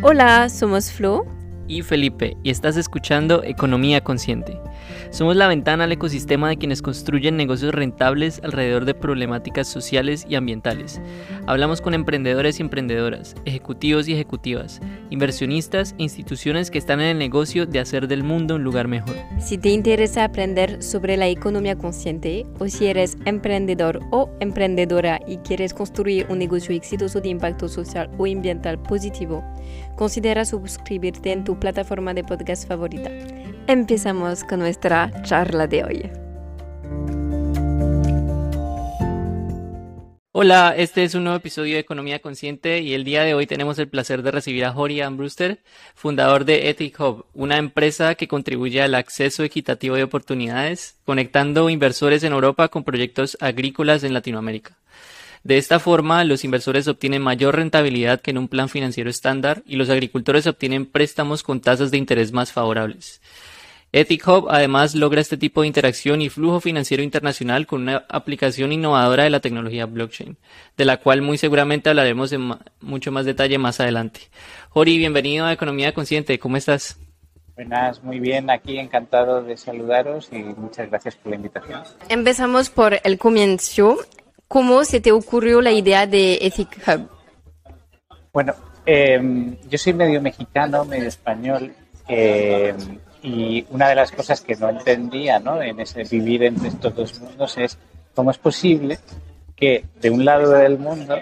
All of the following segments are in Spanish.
Hola, somos Flo y Felipe y estás escuchando Economía Consciente. Somos la ventana al ecosistema de quienes construyen negocios rentables alrededor de problemáticas sociales y ambientales. Hablamos con emprendedores y emprendedoras, ejecutivos y ejecutivas, inversionistas e instituciones que están en el negocio de hacer del mundo un lugar mejor. Si te interesa aprender sobre la economía consciente o si eres emprendedor o emprendedora y quieres construir un negocio exitoso de impacto social o ambiental positivo, considera suscribirte en tu plataforma de podcast favorita. Empezamos con nuestra charla de hoy. Hola, este es un nuevo episodio de Economía Consciente y el día de hoy tenemos el placer de recibir a Jorian Brewster, fundador de Ethic Hub, una empresa que contribuye al acceso equitativo de oportunidades, conectando inversores en Europa con proyectos agrícolas en Latinoamérica. De esta forma, los inversores obtienen mayor rentabilidad que en un plan financiero estándar y los agricultores obtienen préstamos con tasas de interés más favorables. Ethic Hub además logra este tipo de interacción y flujo financiero internacional con una aplicación innovadora de la tecnología blockchain, de la cual muy seguramente hablaremos en mucho más detalle más adelante. Jori, bienvenido a Economía Consciente, ¿cómo estás? Buenas, muy bien, aquí encantado de saludaros y muchas gracias por la invitación. Empezamos por el comienzo. ¿Cómo se te ocurrió la idea de Ethic Hub? Bueno, em, yo soy medio mexicano, medio español, em, y una de las cosas que no entendía ¿no? en ese vivir entre estos dos mundos es cómo es posible que de un lado del mundo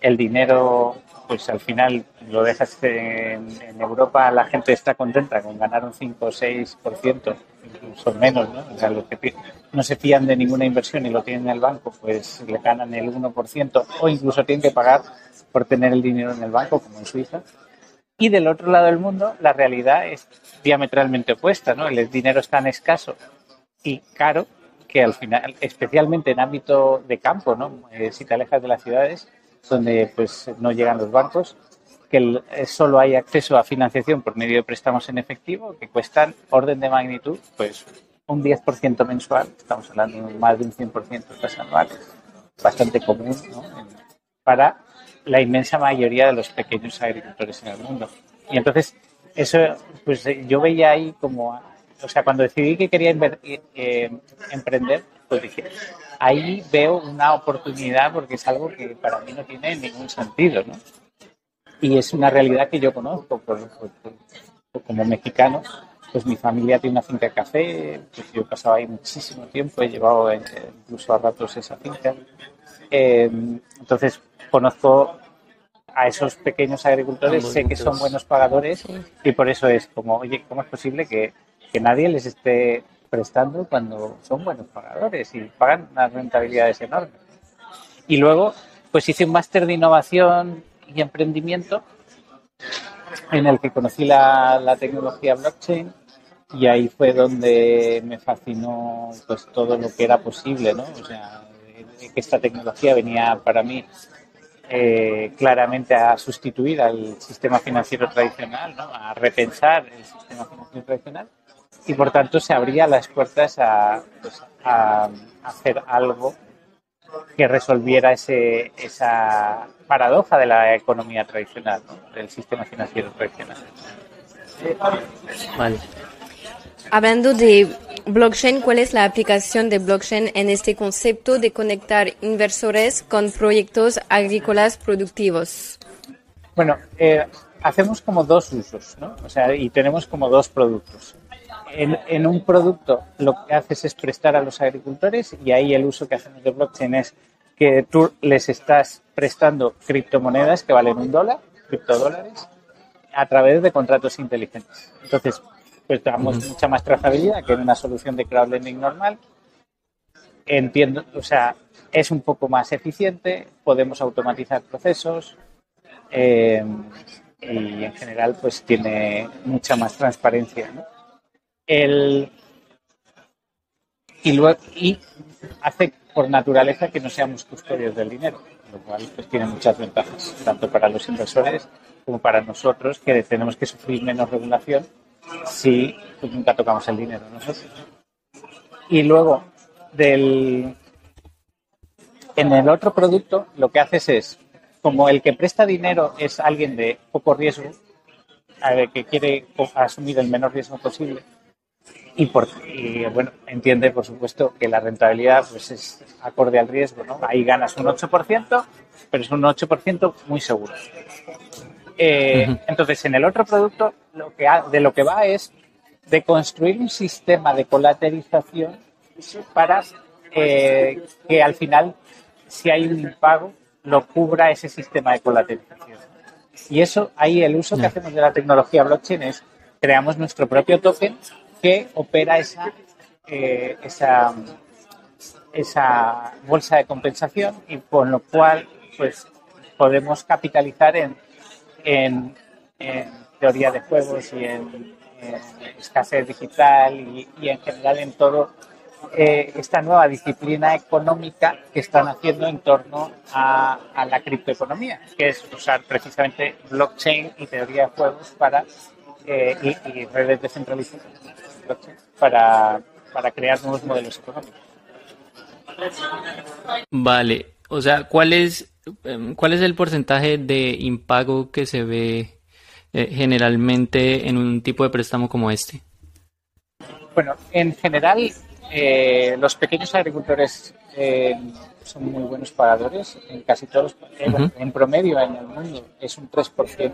el dinero pues al final lo dejas en, Europa, la gente está contenta con ganar un 5 o 6%, incluso menos, ¿no? O sea, los que no se fían de ninguna inversión y lo tienen en el banco, pues le ganan el 1% o incluso tienen que pagar por tener el dinero en el banco, como en Suiza. Y del otro lado del mundo, la realidad es diametralmente opuesta, ¿no? El dinero es tan escaso y caro que al final, especialmente en ámbito de campo, ¿no? Eh, si te alejas de las ciudades, donde pues no llegan los bancos, que eh, solo hay acceso a financiación por medio de préstamos en efectivo que cuestan orden de magnitud pues un 10% mensual, estamos hablando de más de un 100% de tasas anuales, bastante común para la inmensa mayoría de los pequeños agricultores en el mundo. Y entonces, eso, pues yo veía ahí como, o sea, cuando decidí que quería eh, emprender, pues dije, ahí veo una oportunidad porque es algo que para mí no tiene ningún sentido, ¿no? Y es una realidad que yo conozco como mexicano. Pues mi familia tiene una finca de café, pues yo pasaba ahí muchísimo tiempo, he llevado eh, incluso a ratos esa finca. Eh, entonces conozco a esos pequeños agricultores, sé que son buenos pagadores y por eso es como, oye, ¿cómo es posible que, que nadie les esté prestando cuando son buenos pagadores y pagan unas rentabilidades enormes. Y luego, pues hice un máster de innovación y emprendimiento en el que conocí la, tecnología blockchain y ahí fue donde me fascinó pues todo lo que era posible, ¿no? O sea, que esta tecnología venía para mí eh, claramente a sustituir al sistema financiero tradicional. A repensar el sistema financiero tradicional y por tanto se abría las puertas a, pues, hacer algo que resolviera esa paradoja de la economía tradicional, del sistema financiero tradicional. Hablando de blockchain, ¿cuál es la aplicación de blockchain en este concepto de conectar inversores con proyectos agrícolas productivos? Bueno, eh, hacemos como dos usos, ¿no? O sea, y tenemos como dos productos en, un producto lo que haces es prestar a los agricultores y ahí el uso que hacemos de blockchain es que tú les estás prestando criptomonedas que valen un dólar, criptodólares, a través de contratos inteligentes. Entonces, pues damos mucha más trazabilidad que en una solución de crowdlending normal. Entiendo, o sea, es un poco más eficiente, podemos automatizar procesos eh, y en general pues tiene mucha más transparencia. ¿no? el, y, luego, y hace por naturaleza que no seamos custodios del dinero, lo cual pues, tiene muchas ventajas, tanto para los inversores como para nosotros, que tenemos que sufrir menos regulación si pues, nunca tocamos el dinero nosotros. Y luego, del, en el otro producto, lo que haces es, como el que presta dinero es alguien de poco riesgo, que quiere asumir el menor riesgo posible y, por, bueno, entiende, por supuesto, que la rentabilidad pues, es acorde al riesgo. ¿no? Ahí ganas un 8%, pero es un 8% muy seguro. Eh, entonces, en el otro producto, lo que de lo que va es de construir un sistema de colateralización para eh, que al final, si hay un impago, lo cubra ese sistema de colateralización. Y eso, ahí el uso que hacemos de la tecnología blockchain es creamos nuestro propio token que opera esa, eh, esa, esa bolsa de compensación y con lo cual pues podemos capitalizar en, en, teoría de juegos y en, escasez digital y, en general en todo eh, esta nueva disciplina económica que están haciendo en torno a, a, la criptoeconomía, que es usar precisamente blockchain y teoría de juegos para eh, y, redes descentralizadas para, para crear nuevos modelos económicos. Vale, o sea, ¿cuál es, cuál es el porcentaje de impago que se ve eh, generalmente en un tipo de préstamo como este? Bueno, en general, eh, los pequeños agricultores son muy buenos pagadores. En casi todos, en promedio en el mundo es un 3%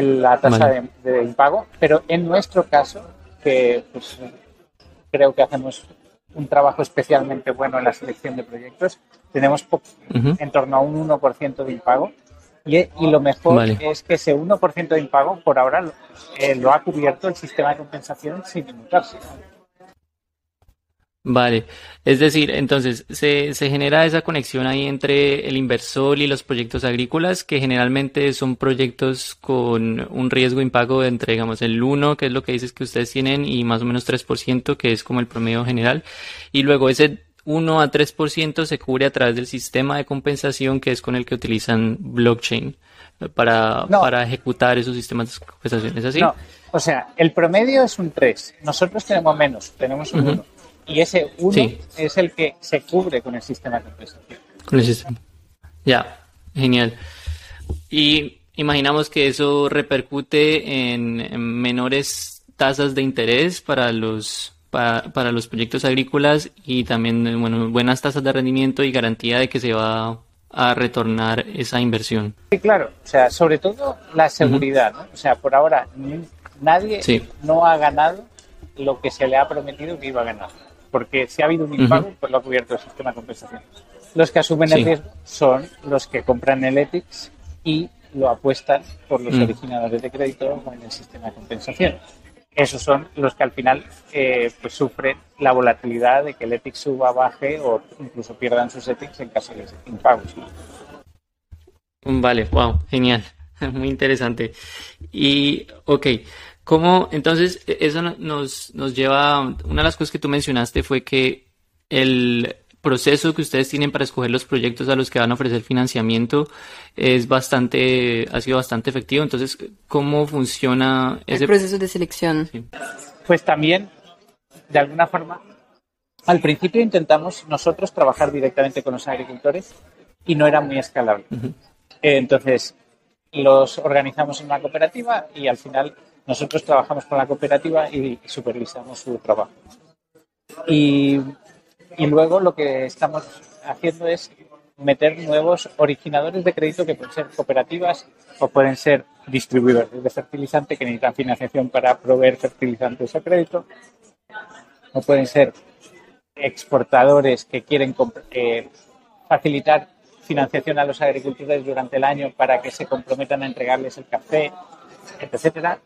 la tasa de, impago, pero en nuestro caso, que pues, creo que hacemos un trabajo especialmente bueno en la selección de proyectos, tenemos en torno a un 1% de impago. Y, lo mejor es que ese 1% de impago por ahora eh, lo ha cubierto el sistema de compensación sin limitarse. Vale, es decir, entonces se, se genera esa conexión ahí entre el inversor y los proyectos agrícolas, que generalmente son proyectos con un riesgo de impago entre, digamos, el 1, que es lo que dices que ustedes tienen, y más o menos 3%, que es como el promedio general, y luego ese 1 a 3% se cubre a través del sistema de compensación, que es con el que utilizan blockchain para, para ejecutar esos sistemas de compensación. ¿Es así? No, o sea, el promedio es un 3, nosotros tenemos menos, tenemos un 1 y ese uno es el que se cubre con el sistema de compensación. Con el sistema. Ya, genial. Y imaginamos que eso repercute en, menores tasas de interés para los para, los proyectos agrícolas y también bueno, buenas tasas de rendimiento y garantía de que se va a retornar esa inversión. Sí, claro, o sea, sobre todo la seguridad, ¿no? O sea, por ahora nadie no ha ganado lo que se le ha prometido que iba a ganar porque si ha habido un impago, pues lo ha cubierto el sistema de compensación. Los que asumen el riesgo son los que compran el ETIX y lo apuestan por los mm. originadores de crédito en el sistema de compensación. Esos son los que al final eh, pues sufren la volatilidad de que el ETIX suba, baje o incluso pierdan sus ETIX en caso de impagos. Vale, wow, genial, muy interesante. Y, ok, ¿Cómo, entonces, e, eso nos, nos lleva, una de las cosas que tú mencionaste fue que el proceso que ustedes tienen para escoger los proyectos a los que van a ofrecer financiamiento es bastante, ha sido bastante efectivo. Entonces, ¿cómo funciona ese proceso de selección? Pues también, de alguna forma, al principio intentamos nosotros trabajar directamente con los agricultores y no era muy escalable. Entonces, los organizamos en una cooperativa y al final nosotros trabajamos con la cooperativa y supervisamos su trabajo. Y, luego lo que estamos haciendo es meter nuevos originadores de crédito que pueden ser cooperativas o pueden ser distribuidores de fertilizante que necesitan financiación para proveer fertilizantes a crédito o pueden ser exportadores que quieren eh, facilitar financiación a los agricultores durante el año para que se comprometan a entregarles el café, etcétera.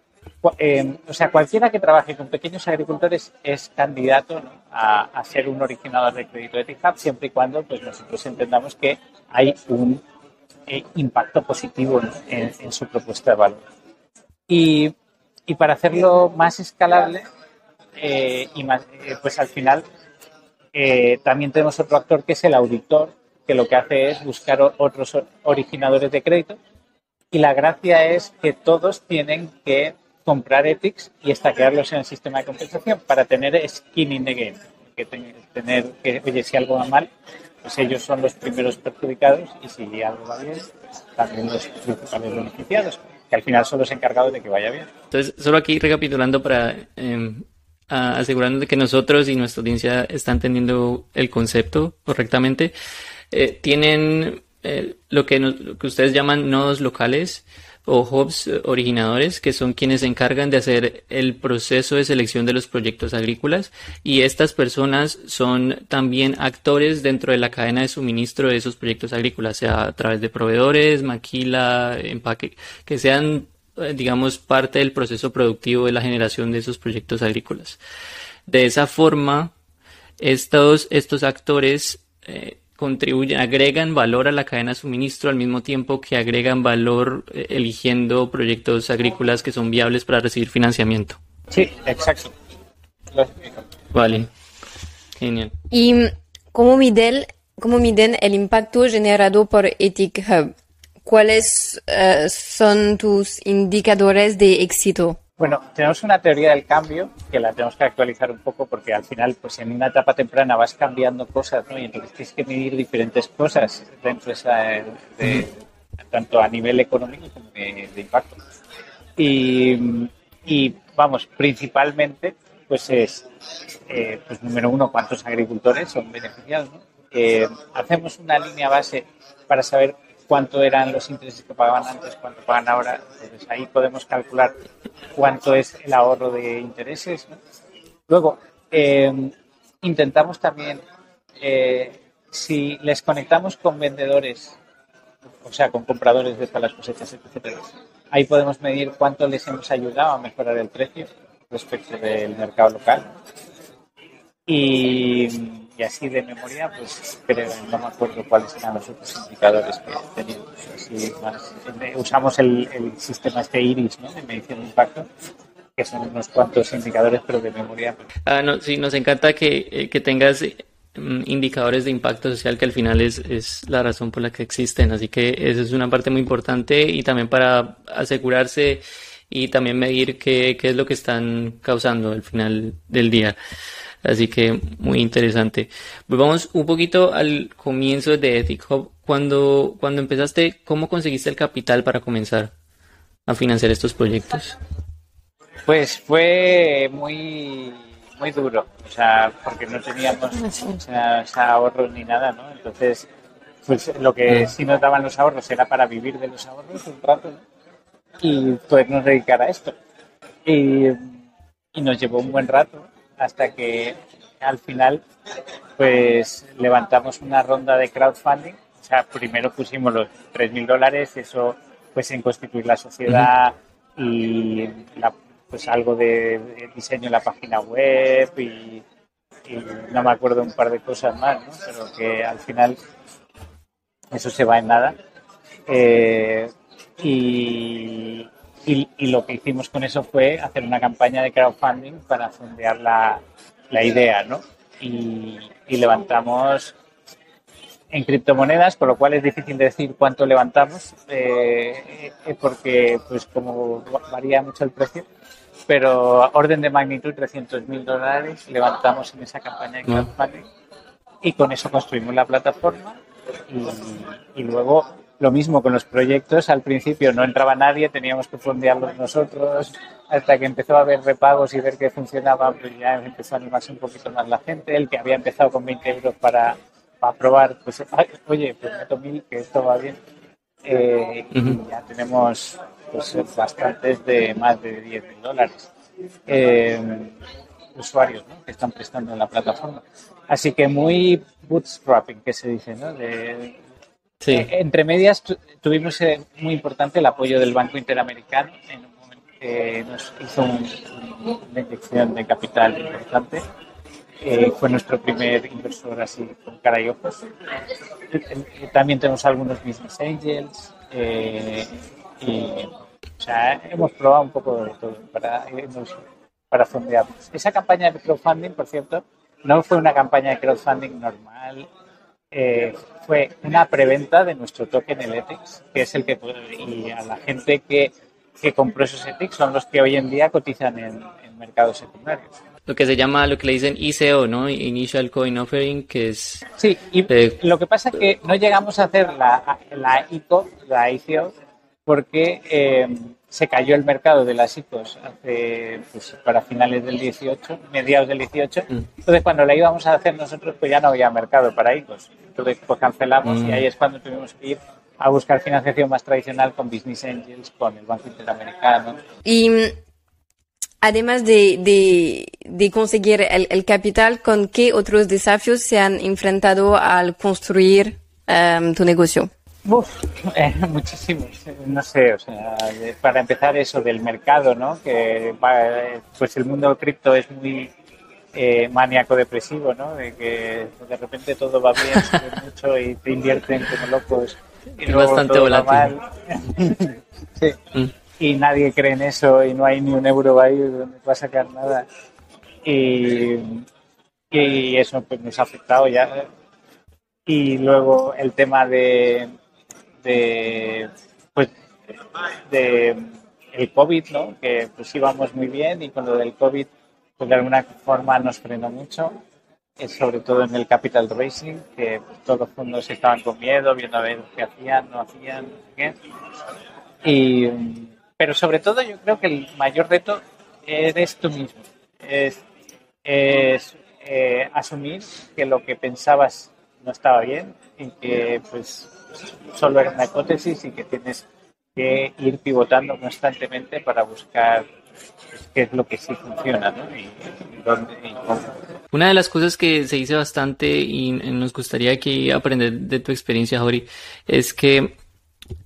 Eh, o sea, cualquiera que trabaje con pequeños agricultores es candidato a, ser un originador de crédito de TICAP siempre y cuando pues, nosotros entendamos que hay un eh, impacto positivo en, su propuesta de valor. Y, para hacerlo más escalable, eh, y pues al final también tenemos otro actor que es el auditor, que lo que hace es buscar otros originadores de crédito. Y la gracia es que todos tienen que comprar ethics y estaquearlos en el sistema de compensación para tener skin in the game. Que tener que, oye, si algo va mal, pues ellos son los primeros perjudicados y si algo va bien, también los principales beneficiados. que al final solo se ha encargado de que vaya bien. Entonces, solo aquí recapitulando para eh, asegurarnos de que nosotros y nuestra audiencia están entendiendo el concepto correctamente, eh, tienen eh, lo, que lo que ustedes llaman nodos locales o hubs originadores, que son quienes se encargan de hacer el proceso de selección de los proyectos agrícolas y estas personas son también actores dentro de la cadena de suministro de esos proyectos agrícolas, sea a través de proveedores, maquila, empaque, que sean, eh, digamos, parte del proceso productivo de la generación de esos proyectos agrícolas. De esa forma, estos, estos actores eh, contribuyen, agregan valor a la cadena de suministro al mismo tiempo que agregan valor eh, eligiendo proyectos agrícolas que son viables para recibir financiamiento. Sí, exacto. Vale, genial. ¿Y cómo miden, cómo miden el impacto generado por Ethic Hub? ¿Cuáles uh, son tus indicadores de éxito? Bueno, tenemos una teoría del cambio que la tenemos que actualizar un poco porque al final, pues en una etapa temprana vas cambiando cosas, ¿no? Y entonces tienes que medir diferentes cosas de empresa, de, tanto a nivel económico como de, de impacto. Y, y, vamos, principalmente, pues es, eh, pues número uno, cuántos agricultores son beneficiados, ¿no? Eh, hacemos una línea base para saber cuánto eran los intereses que pagaban antes, cuánto pagan ahora. Entonces ahí podemos calcular cuánto es el ahorro de intereses. ¿no? Luego, eh, intentamos también, eh, si les conectamos con vendedores, o sea, con compradores de las cosechas, etc., ahí podemos medir cuánto les hemos ayudado a mejorar el precio respecto del mercado local. Y y así de memoria, pues creo, no me acuerdo cuáles eran los otros indicadores que teníamos. Más, usamos el, el, sistema este IRIS, ¿no? de medición de impacto, que son unos cuantos indicadores, pero de memoria. Pues. Ah, no, sí, nos encanta que, eh, que tengas indicadores de impacto social que al final es, es la razón por la que existen. Así que eso es una parte muy importante y también para asegurarse y también medir qué, qué es lo que están causando al final del día. Así que muy interesante. Volvamos un poquito al comienzo de Ethic Hub. Cuando, cuando empezaste, ¿cómo conseguiste el capital para comenzar a financiar estos proyectos? Pues fue muy, muy duro, o sea, porque no teníamos o sea, ahorros ni nada, ¿no? Entonces, pues lo que sí nos daban los ahorros era para vivir de los ahorros un rato ¿no? y podernos dedicar a esto. Y, y nos llevó un buen rato hasta que al final pues levantamos una ronda de crowdfunding. O sea, primero pusimos los 3.000 dólares, eso pues en constituir la sociedad y pues algo de, diseño en la página web y, no me acuerdo un par de cosas más, ¿no? pero que al final eso se va en nada. Eh, y, y, y, lo que hicimos con eso fue hacer una campaña de crowdfunding para fondear la, la idea, ¿no? Y, y, levantamos en criptomonedas, con lo cual es difícil decir cuánto levantamos, eh, eh porque pues como varía mucho el precio, pero orden de magnitud 300 mil dólares levantamos en esa campaña de crowdfunding y con eso construimos la plataforma y, y luego lo mismo con los proyectos, al principio no entraba nadie, teníamos que fondearlos nosotros, hasta que empezó a haber repagos y ver que funcionaba, pues ya empezó a animarse un poquito más la gente. El que había empezado con 20 euros para, para probar, pues, oye, pues meto mil, que esto va bien. Eh, y ya tenemos pues, bastantes de más de 10 mil dólares. Eh, usuarios ¿no? que están prestando en la plataforma. Así que muy bootstrapping, que se dice, ¿no? De, Sí. Eh, entre medias tu, tuvimos eh, muy importante el apoyo del Banco Interamericano en un momento que nos hizo un, una inyección de capital importante. Eh, fue nuestro primer inversor así con cara y ojos. También tenemos algunos business angels y o sea, hemos probado un poco de todo para, para. Esa campaña de crowdfunding, por cierto, no fue una campaña de crowdfunding normal, eh, fue una preventa de nuestro token, el ETIX, que es el que y a la gente que, que compró esos ETIX son los que hoy en día cotizan en, en, mercados secundarios. Lo que se llama, lo que le dicen ICO, ¿no? Initial Coin Offering, que es... Sí, y eh, lo que pasa es que no llegamos a hacer la, la ICO, la ICO, porque eh, se cayó el mercado de las ICOs hace, pues, para finales del 18, mediados del 18. Mm. Entonces, cuando la íbamos a hacer nosotros, pues ya no había mercado para ICOs. Entonces, pues cancelamos y mm. ahí es cuando tuvimos que ir a buscar financiación más tradicional con Business Angels, con el Banco Interamericano. Y además de, de, conseguir el, capital, ¿con qué otros desafíos se han enfrentado al construir em, tu negocio? Uf, eh, muchísimos. No sé, o sea, para empezar eso del mercado, ¿no? Que pues el mundo cripto es muy eh, maníaco depresivo, ¿no? De que de repente todo va bien, mucho y te invierten como locos y bastante volátil. sí. Mm. Y nadie cree en eso y no hay ni un euro ahí donde va a sacar nada. Y, y eso pues, nos ha afectado ya. Y luego el tema de, de pues de el COVID, ¿no? Que pues íbamos muy bien y con lo del COVID pues de alguna forma nos frenó mucho sobre todo en el capital racing, que todos los fondos estaban con miedo, viendo a ver qué hacían, no hacían, qué. Y, pero sobre todo yo creo que el mayor reto eres tú mismo. Es, es eh, asumir que lo que pensabas no estaba bien y que pues solo era una hipótesis y que tienes que ir pivotando constantemente para buscar qué es lo que sí funciona ¿no? y, dónde, y cómo. Una de las cosas que se dice bastante y nos gustaría aquí aprender de tu experiencia, Jori, es que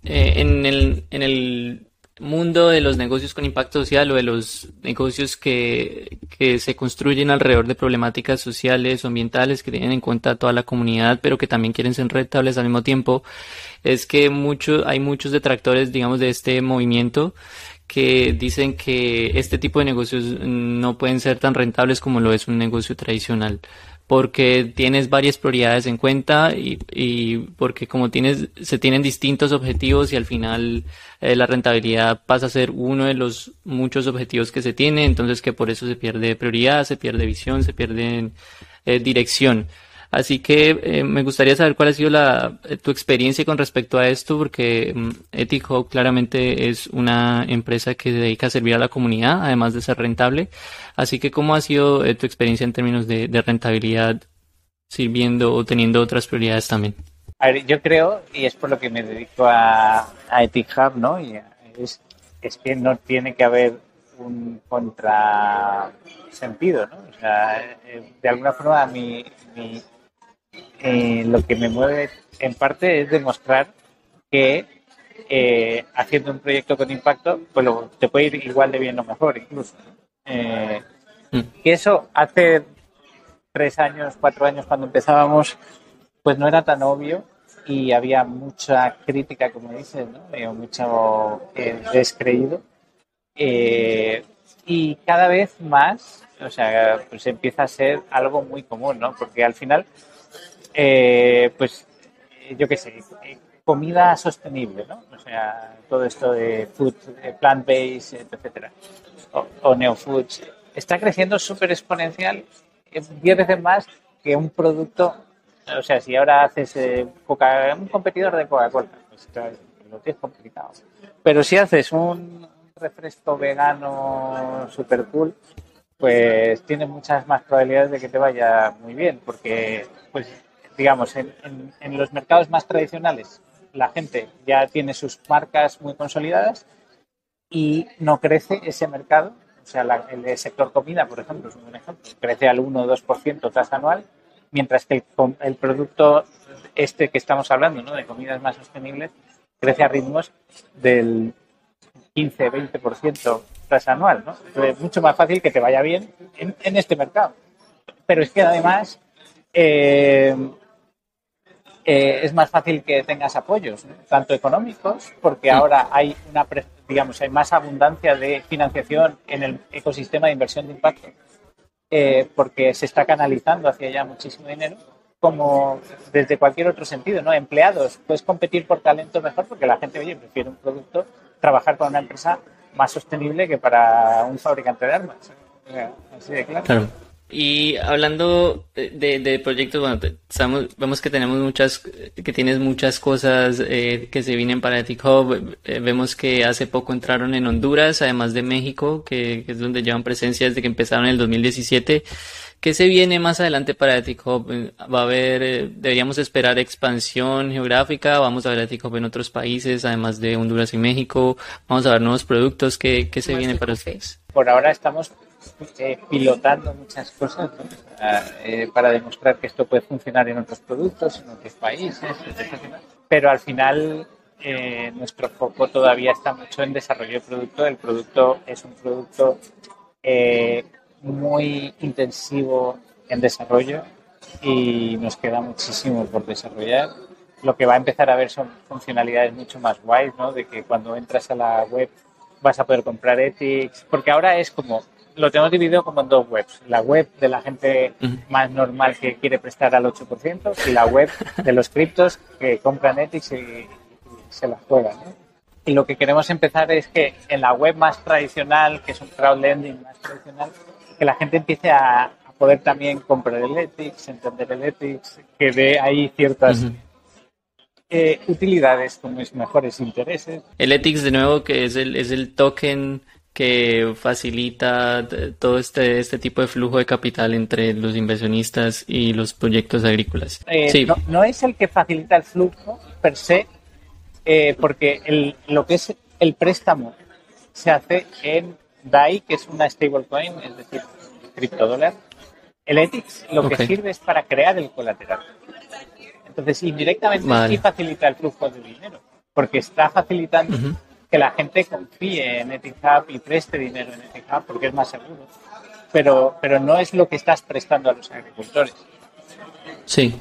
eh, en, el, en el mundo de los negocios con impacto social o de los negocios que, que se construyen alrededor de problemáticas sociales o ambientales que tienen en cuenta toda la comunidad, pero que también quieren ser rentables al mismo tiempo, es que mucho, hay muchos detractores, digamos, de este movimiento que dicen que este tipo de negocios no pueden ser tan rentables como lo es un negocio tradicional porque tienes varias prioridades en cuenta y, y porque como tienes se tienen distintos objetivos y al final eh, la rentabilidad pasa a ser uno de los muchos objetivos que se tiene entonces que por eso se pierde prioridad se pierde visión se pierde eh, dirección Así que eh, me gustaría saber cuál ha sido la, eh, tu experiencia con respecto a esto, porque Ethic claramente es una empresa que se dedica a servir a la comunidad, además de ser rentable. Así que, ¿cómo ha sido eh, tu experiencia en términos de, rentabilidad sirviendo o teniendo otras prioridades también? A ver, yo creo, y es por lo que me dedico a, a Hub, ¿no? Y es, es que no tiene que haber un contrasentido, ¿no? O sea, de alguna forma mi, eh, lo que me mueve en parte es demostrar que eh, haciendo un proyecto con impacto, pues te puede ir igual de bien o mejor incluso. Eh, mm. Y eso hace tres años, cuatro años cuando empezábamos, pues no era tan obvio y había mucha crítica, como dices, ¿no? mucho descreído. y cada vez más, o sea, pues empieza a ser algo muy común, ¿no? Porque al final eh, pues yo qué sé, comida sostenible, ¿no? O sea, todo esto de food, plant-based, etcétera, o, o neofoods, está creciendo súper exponencial, 10 veces más que un producto, o sea, si ahora haces eh, un competidor de Coca-Cola, pues lo tienes complicado. Pero si haces un refresco vegano super cool, pues tienes muchas más probabilidades de que te vaya muy bien, porque pues digamos, en, los mercados más tradicionales la gente ya tiene sus marcas muy consolidadas y no crece ese mercado. O sea, el sector comida, por ejemplo, es un buen ejemplo, crece al 1 o 2% tasa anual, mientras que el, producto este que estamos hablando, ¿no? de comidas más sostenibles, crece a ritmos del 15-20% tasa anual. ¿no? es mucho más fácil que te vaya bien en, este mercado. Pero es que además eh, eh, es más fácil que tengas apoyos, tanto económicos, porque ahora hay una, digamos, hay más abundancia de financiación en el ecosistema de inversión de impacto, eh, porque se está canalizando hacia allá muchísimo dinero, como desde cualquier otro sentido, ¿no? Empleados, puedes competir por talento mejor porque la gente, oye, prefiere un producto, trabajar con una empresa más sostenible que para un fabricante de armas. Así de claro. Y hablando de, de proyectos, bueno, vemos que tenemos muchas, que tienes muchas cosas eh, que se vienen para Ethic Hub. Eh, vemos que hace poco entraron en Honduras, además de México, que, que, es donde llevan presencia desde que empezaron en el 2017. ¿Qué se viene más adelante para Ethic Hub? ¿Va a haber, eh, deberíamos esperar expansión geográfica? ¿Vamos a ver Ethic Hub en otros países, además de Honduras y México? ¿Vamos a ver nuevos productos? ¿Qué, qué se viene para ustedes? Por ahora estamos eh, pilotando muchas cosas eh, para demostrar que esto puede funcionar en otros productos, en otros países, Pero al final nuestro foco todavía está mucho en desarrollo de producto. El producto es un producto muy intensivo en desarrollo y nos queda muchísimo por desarrollar. Lo que va a empezar a ver son funcionalidades mucho más guays, ¿no? De que cuando entras a la web vas a poder comprar ethics, porque ahora es como, lo tenemos dividido como en dos webs. La web de la gente más normal que quiere prestar al 8% y la web de los criptos que compran ethics y, se la juegan, Y lo que queremos empezar es que en la web más tradicional, que es un crowdlending más tradicional, que la gente empiece a, poder también comprar el ethics, entender el ethics, que ve ahí ciertas eh, utilidades con mis mejores intereses. El ethics, de nuevo, que es el, es el token que facilita todo este, este tipo de flujo de capital entre los inversionistas y los proyectos agrícolas. Eh, sí. no, es el que facilita el flujo per se, eh, porque el, lo que es el préstamo se hace en DAI, que es una stablecoin, es decir, criptodólar, el ETHICS lo que sirve es para crear el colateral. Entonces, indirectamente sí facilita el flujo de dinero, porque está facilitando que la gente confíe en Hub y preste dinero en Hub porque es más seguro. Pero, pero no es lo que estás prestando a los agricultores. Sí,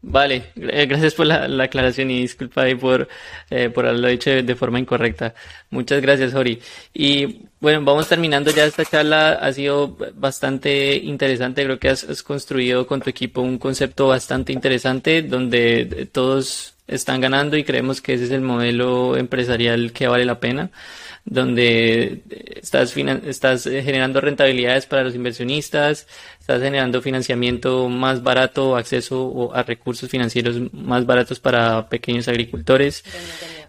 Vale, eh, gracias por la, aclaración y disculpa ahí por, eh, por haberlo dicho de forma incorrecta. Muchas gracias, Jori. Y bueno, vamos terminando ya esta charla. Ha sido bastante interesante. Creo que has, has construido con tu equipo un concepto bastante interesante donde todos están ganando y creemos que ese es el modelo empresarial que vale la pena donde estás, estás eh, generando rentabilidades para los inversionistas, estás generando financiamiento más barato, acceso a recursos financieros más baratos para pequeños agricultores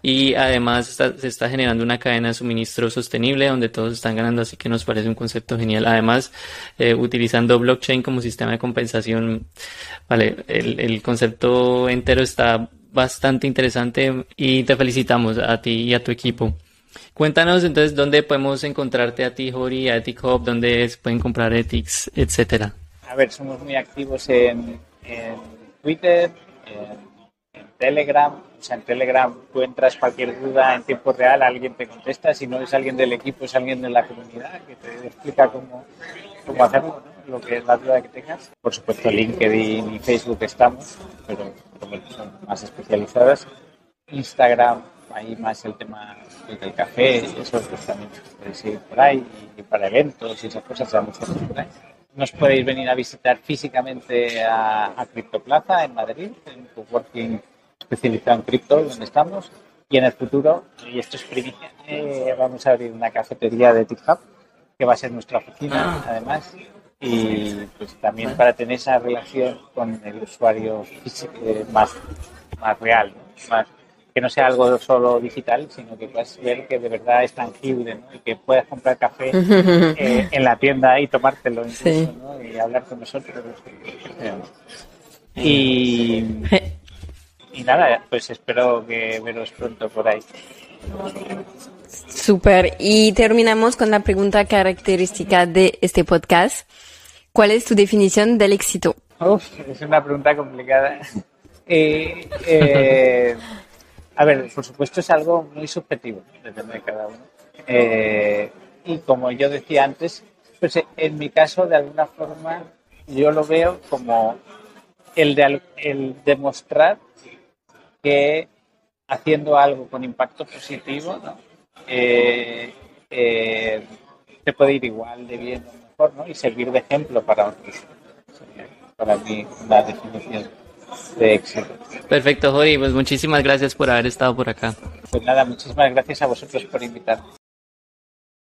y además se está generando una cadena de suministro sostenible donde todos están ganando, así que nos parece un concepto genial. Además, eh, utilizando blockchain como sistema de compensación, vale, el, el concepto entero está bastante interesante y te felicitamos a ti y a tu equipo. Cuéntanos entonces dónde podemos encontrarte a ti, Jori, a Ethic Hub, dónde se pueden comprar Ethics, etcétera. A ver, somos muy activos en, Twitter, en, Telegram. O sea, en Telegram tú entras cualquier duda en tiempo real, alguien te contesta. Si no es alguien del equipo, es alguien de la comunidad que te explica cómo, cómo hacerlo, lo que es la duda que tengas. Por supuesto, LinkedIn y Facebook estamos, pero son más especializadas. Instagram, ahí más el tema del café, eso pues también podéis ir por ahí, y para eventos y esas cosas, por ahí. Nos podéis venir a visitar físicamente a, a Criptoplaza en Madrid, en un coworking especializado en cripto, donde estamos. Y en el futuro, y esto es primicia, eh, vamos a abrir una cafetería de TikTok, que va a ser nuestra oficina, además, y pues también para tener esa relación con el usuario eh, más, más real, más que no sea algo solo digital, sino que puedas ver que de verdad es tangible ¿no? y que puedas comprar café eh, en la tienda y tomártelo incluso ¿no? y hablar con nosotros. Y, y nada, pues espero que veros pronto por ahí. Super. Y terminamos con la pregunta característica de este podcast. ¿Cuál es tu definición del éxito? es una pregunta complicada. Eh, eh, a ver, por supuesto es algo muy subjetivo, depende de cada uno. Eh, y como yo decía antes, pues en mi caso, de alguna forma, yo lo veo como el, de, el demostrar que haciendo algo con impacto positivo, ¿no? Eh, eh, te puede ir igual de bien o mejor, ¿no? Y servir de ejemplo para otros. Para mí, una definición de éxito. Perfecto, Jori. Pues muchísimas gracias por haber estado por acá. Pues nada, muchísimas gracias a vosotros por invitarme.